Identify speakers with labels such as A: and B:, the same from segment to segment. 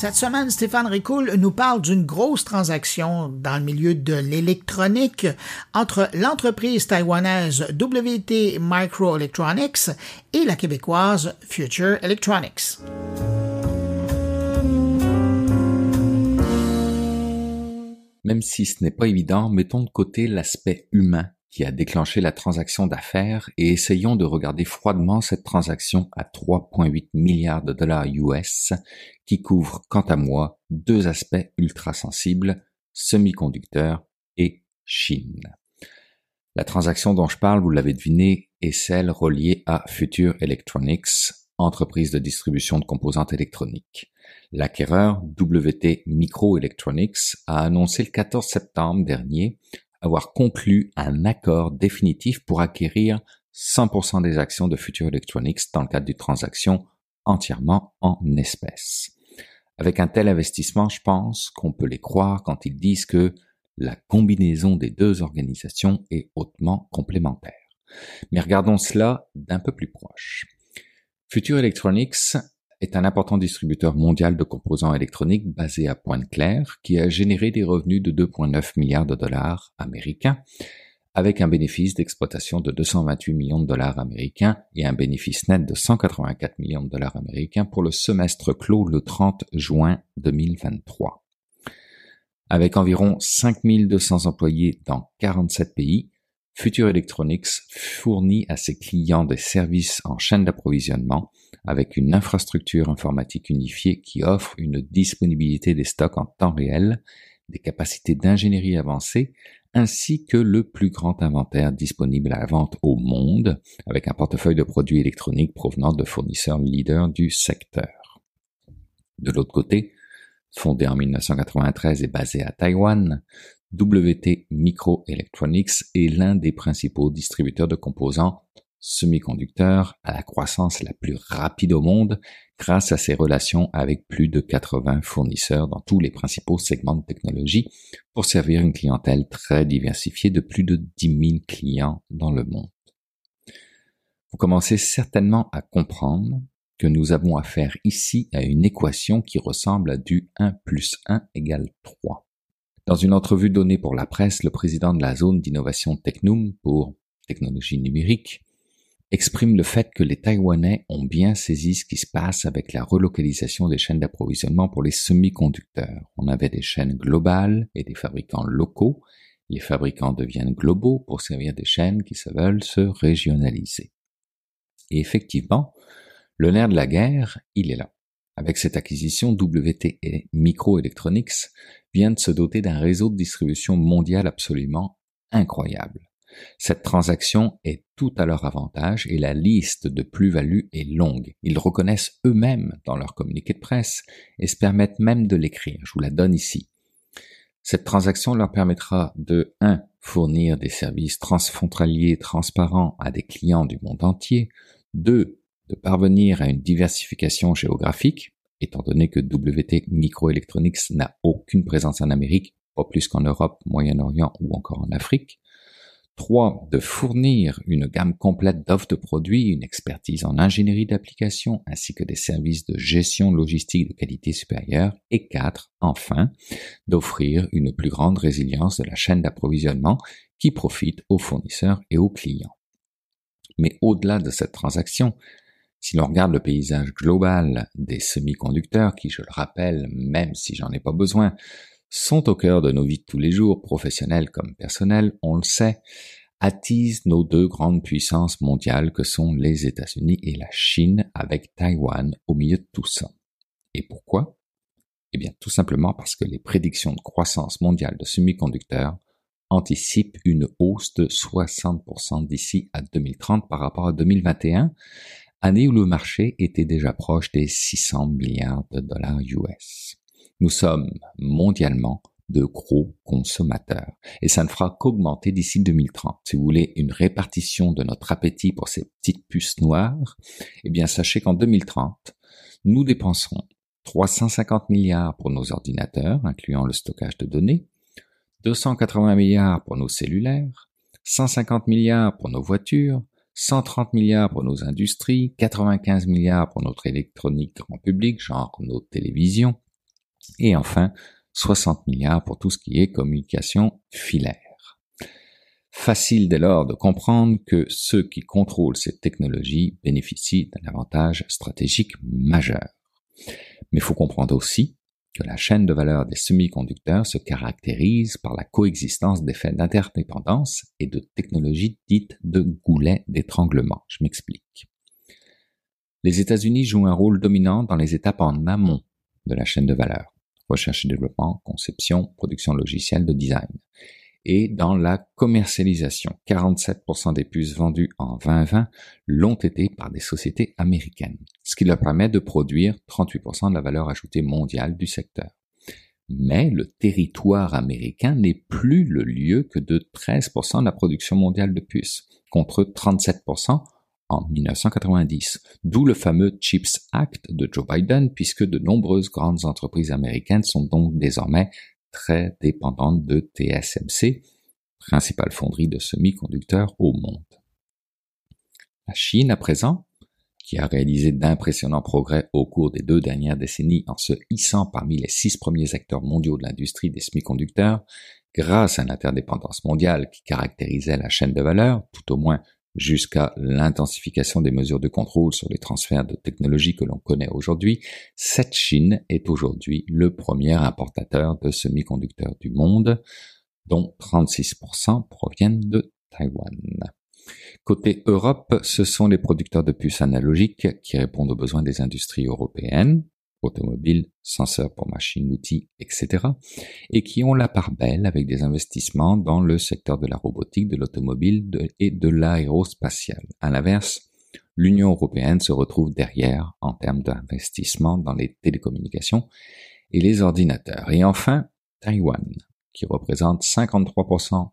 A: Cette semaine, Stéphane Ricoul nous parle d'une grosse transaction dans le milieu de l'électronique entre l'entreprise taïwanaise WT Microelectronics et la québécoise Future Electronics.
B: Même si ce n'est pas évident, mettons de côté l'aspect humain qui a déclenché la transaction d'affaires et essayons de regarder froidement cette transaction à 3,8 milliards de dollars US qui couvre quant à moi deux aspects ultra sensibles, semi-conducteurs et Chine. La transaction dont je parle, vous l'avez deviné, est celle reliée à Future Electronics, entreprise de distribution de composantes électroniques. L'acquéreur WT Microelectronics a annoncé le 14 septembre dernier avoir conclu un accord définitif pour acquérir 100% des actions de Future Electronics dans le cadre d'une transaction entièrement en espèces. Avec un tel investissement, je pense qu'on peut les croire quand ils disent que la combinaison des deux organisations est hautement complémentaire. Mais regardons cela d'un peu plus proche. Future Electronics est un important distributeur mondial de composants électroniques basé à Pointe-Claire qui a généré des revenus de 2,9 milliards de dollars américains avec un bénéfice d'exploitation de 228 millions de dollars américains et un bénéfice net de 184 millions de dollars américains pour le semestre clos le 30 juin 2023. Avec environ 5200 employés dans 47 pays, Future Electronics fournit à ses clients des services en chaîne d'approvisionnement avec une infrastructure informatique unifiée qui offre une disponibilité des stocks en temps réel, des capacités d'ingénierie avancées, ainsi que le plus grand inventaire disponible à la vente au monde, avec un portefeuille de produits électroniques provenant de fournisseurs leaders du secteur. De l'autre côté, fondé en 1993 et basé à Taïwan, WT Microelectronics est l'un des principaux distributeurs de composants semi-conducteurs à la croissance la plus rapide au monde grâce à ses relations avec plus de 80 fournisseurs dans tous les principaux segments de technologie pour servir une clientèle très diversifiée de plus de 10 000 clients dans le monde. Vous commencez certainement à comprendre que nous avons affaire ici à une équation qui ressemble à du 1 plus 1 égale 3. Dans une entrevue donnée pour la presse, le président de la zone d'innovation Technum pour technologie numérique exprime le fait que les Taïwanais ont bien saisi ce qui se passe avec la relocalisation des chaînes d'approvisionnement pour les semi-conducteurs. On avait des chaînes globales et des fabricants locaux. Les fabricants deviennent globaux pour servir des chaînes qui se veulent se régionaliser. Et effectivement, le nerf de la guerre, il est là. Avec cette acquisition, WT Microelectronics vient de se doter d'un réseau de distribution mondial absolument incroyable. Cette transaction est tout à leur avantage et la liste de plus-values est longue. Ils reconnaissent eux-mêmes dans leur communiqué de presse et se permettent même de l'écrire. Je vous la donne ici. Cette transaction leur permettra de 1. fournir des services transfrontaliers transparents à des clients du monde entier, 2 de parvenir à une diversification géographique, étant donné que WT Microelectronics n'a aucune présence en Amérique, pas plus qu'en Europe, Moyen-Orient ou encore en Afrique. 3. De fournir une gamme complète d'offres de produits, une expertise en ingénierie d'application ainsi que des services de gestion logistique de qualité supérieure. Et 4. Enfin, d'offrir une plus grande résilience de la chaîne d'approvisionnement qui profite aux fournisseurs et aux clients. Mais au-delà de cette transaction, si l'on regarde le paysage global des semi-conducteurs, qui, je le rappelle, même si j'en ai pas besoin, sont au cœur de nos vies de tous les jours, professionnelles comme personnelles, on le sait, attisent nos deux grandes puissances mondiales que sont les États-Unis et la Chine avec Taïwan au milieu de tout ça. Et pourquoi? Eh bien tout simplement parce que les prédictions de croissance mondiale de semi-conducteurs anticipent une hausse de 60% d'ici à 2030 par rapport à 2021, année où le marché était déjà proche des 600 milliards de dollars US. Nous sommes mondialement de gros consommateurs. Et ça ne fera qu'augmenter d'ici 2030. Si vous voulez une répartition de notre appétit pour ces petites puces noires, eh bien sachez qu'en 2030, nous dépenserons 350 milliards pour nos ordinateurs, incluant le stockage de données, 280 milliards pour nos cellulaires, 150 milliards pour nos voitures, 130 milliards pour nos industries, 95 milliards pour notre électronique grand public, genre nos télévisions, Et enfin, 60 milliards pour tout ce qui est communication filaire. Facile dès lors de comprendre que ceux qui contrôlent ces technologies bénéficient d'un avantage stratégique majeur. Mais faut comprendre aussi la chaîne de valeur des semi-conducteurs se caractérise par la coexistence d'effets d'interdépendance et de technologies dites de goulets d'étranglement. Je m'explique. Les États-Unis jouent un rôle dominant dans les étapes en amont de la chaîne de valeur. Recherche et développement, conception, production logicielle de design et dans la commercialisation. 47% des puces vendues en 2020 l'ont été par des sociétés américaines, ce qui leur permet de produire 38% de la valeur ajoutée mondiale du secteur. Mais le territoire américain n'est plus le lieu que de 13% de la production mondiale de puces, contre 37% en 1990, d'où le fameux CHIPS Act de Joe Biden, puisque de nombreuses grandes entreprises américaines sont donc désormais très dépendante de TSMC, principale fonderie de semi-conducteurs au monde. La Chine, à présent, qui a réalisé d'impressionnants progrès au cours des deux dernières décennies en se hissant parmi les six premiers acteurs mondiaux de l'industrie des semi-conducteurs, grâce à l'interdépendance mondiale qui caractérisait la chaîne de valeur, tout au moins jusqu'à l'intensification des mesures de contrôle sur les transferts de technologies que l'on connaît aujourd'hui, cette Chine est aujourd'hui le premier importateur de semi-conducteurs du monde, dont 36% proviennent de Taïwan. Côté Europe, ce sont les producteurs de puces analogiques qui répondent aux besoins des industries européennes, automobiles, senseurs pour machines, outils, etc., et qui ont la part belle avec des investissements dans le secteur de la robotique, de l'automobile et de l'aérospatial. À l'inverse, l'Union européenne se retrouve derrière en termes d'investissement dans les télécommunications et les ordinateurs. Et enfin, Taïwan, qui représente 53%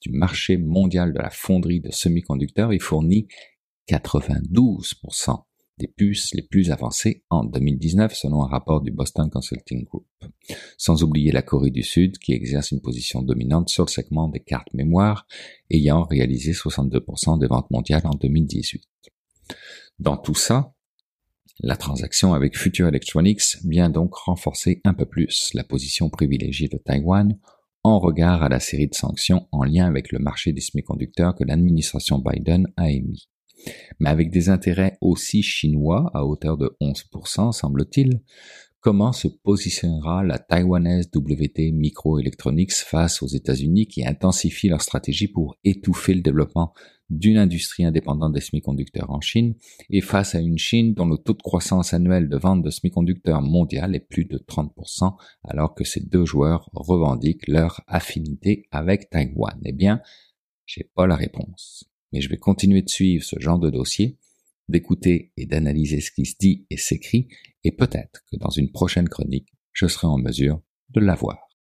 B: du marché mondial de la fonderie de semi-conducteurs et fournit 92% des puces les plus avancées en 2019 selon un rapport du Boston Consulting Group. Sans oublier la Corée du Sud qui exerce une position dominante sur le segment des cartes mémoire ayant réalisé 62% des ventes mondiales en 2018. Dans tout ça, la transaction avec Future Electronics vient donc renforcer un peu plus la position privilégiée de Taïwan en regard à la série de sanctions en lien avec le marché des semi-conducteurs que l'administration Biden a émis mais avec des intérêts aussi chinois à hauteur de 11%, semble-t-il, comment se positionnera la taïwanaise WT Microelectronics face aux États-Unis qui intensifient leur stratégie pour étouffer le développement d'une industrie indépendante des semi-conducteurs en Chine et face à une Chine dont le taux de croissance annuel de vente de semi-conducteurs mondial est plus de 30% alors que ces deux joueurs revendiquent leur affinité avec Taïwan? Eh bien, j'ai pas la réponse mais je vais continuer de suivre ce genre de dossier, d'écouter et d'analyser ce qui se dit et s'écrit, et peut-être que dans une prochaine chronique, je serai en mesure de l'avoir.